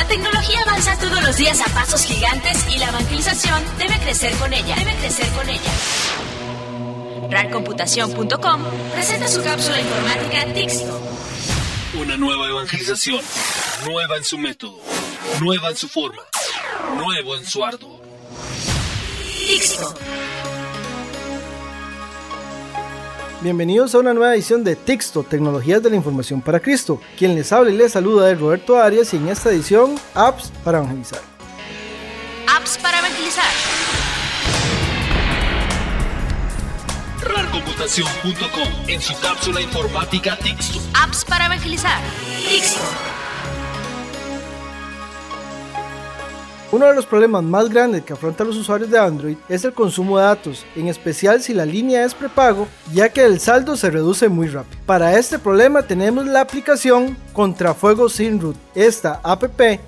La tecnología avanza todos los días a pasos gigantes y la evangelización debe crecer con ella. Debe crecer con ella. RARComputación.com presenta su cápsula informática Tixto. Una nueva evangelización, nueva en su método, nueva en su forma, nuevo en su arduo. Tixto. Bienvenidos a una nueva edición de Tixto, Tecnologías de la Información para Cristo. Quien les habla y les saluda es Roberto Arias y en esta edición, Apps para Evangelizar. Apps para evangelizar. RARComputación.com en su cápsula informática Tixto. Apps para evangelizar. Tixto. Uno de los problemas más grandes que afrontan los usuarios de Android es el consumo de datos, en especial si la línea es prepago, ya que el saldo se reduce muy rápido. Para este problema tenemos la aplicación Contrafuego sin root. Esta app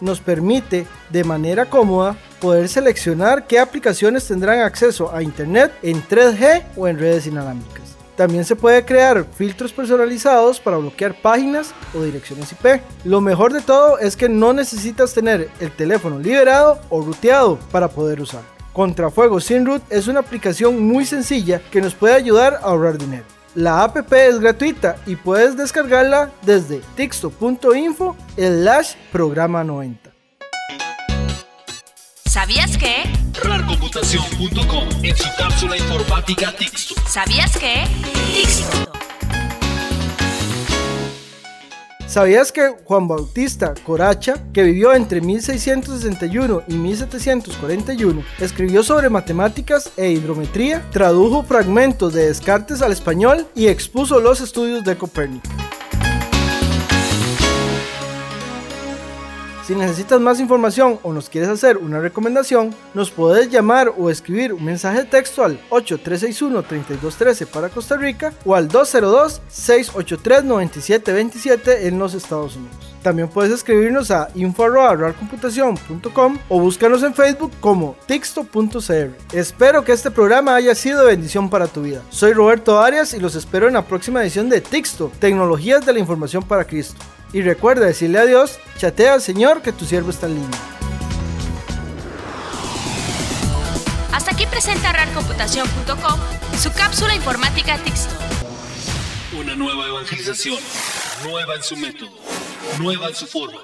nos permite de manera cómoda poder seleccionar qué aplicaciones tendrán acceso a Internet en 3G o en redes inalámbricas. También se puede crear filtros personalizados para bloquear páginas o direcciones IP. Lo mejor de todo es que no necesitas tener el teléfono liberado o ruteado para poder usar. Contrafuego sin root es una aplicación muy sencilla que nos puede ayudar a ahorrar dinero. La app es gratuita y puedes descargarla desde texto.info slash programa 90. ¿Sabías que? RARComputación.com en su cápsula informática Tixto. ¿Sabías que? Tixto. ¿Sabías que Juan Bautista Coracha, que vivió entre 1661 y 1741, escribió sobre matemáticas e hidrometría, tradujo fragmentos de Descartes al español y expuso los estudios de Copérnico? Si necesitas más información o nos quieres hacer una recomendación, nos puedes llamar o escribir un mensaje de texto al 8361-3213 para Costa Rica o al 202-683-9727 en los Estados Unidos. También puedes escribirnos a info.computación.com o búscanos en Facebook como texto.cr. Espero que este programa haya sido de bendición para tu vida. Soy Roberto Arias y los espero en la próxima edición de Texto, Tecnologías de la Información para Cristo. Y recuerda decirle a Dios, chatea al Señor que tu siervo está en línea. Hasta aquí presenta RARComputación.com su cápsula informática Tixto. Una nueva evangelización, nueva en su método, nueva en su forma,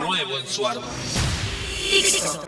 nuevo en su arduo. Tixto.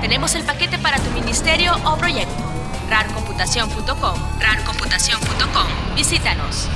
Tenemos el paquete para tu ministerio o proyecto. RARComputación.com. RARComputación.com. Visítanos.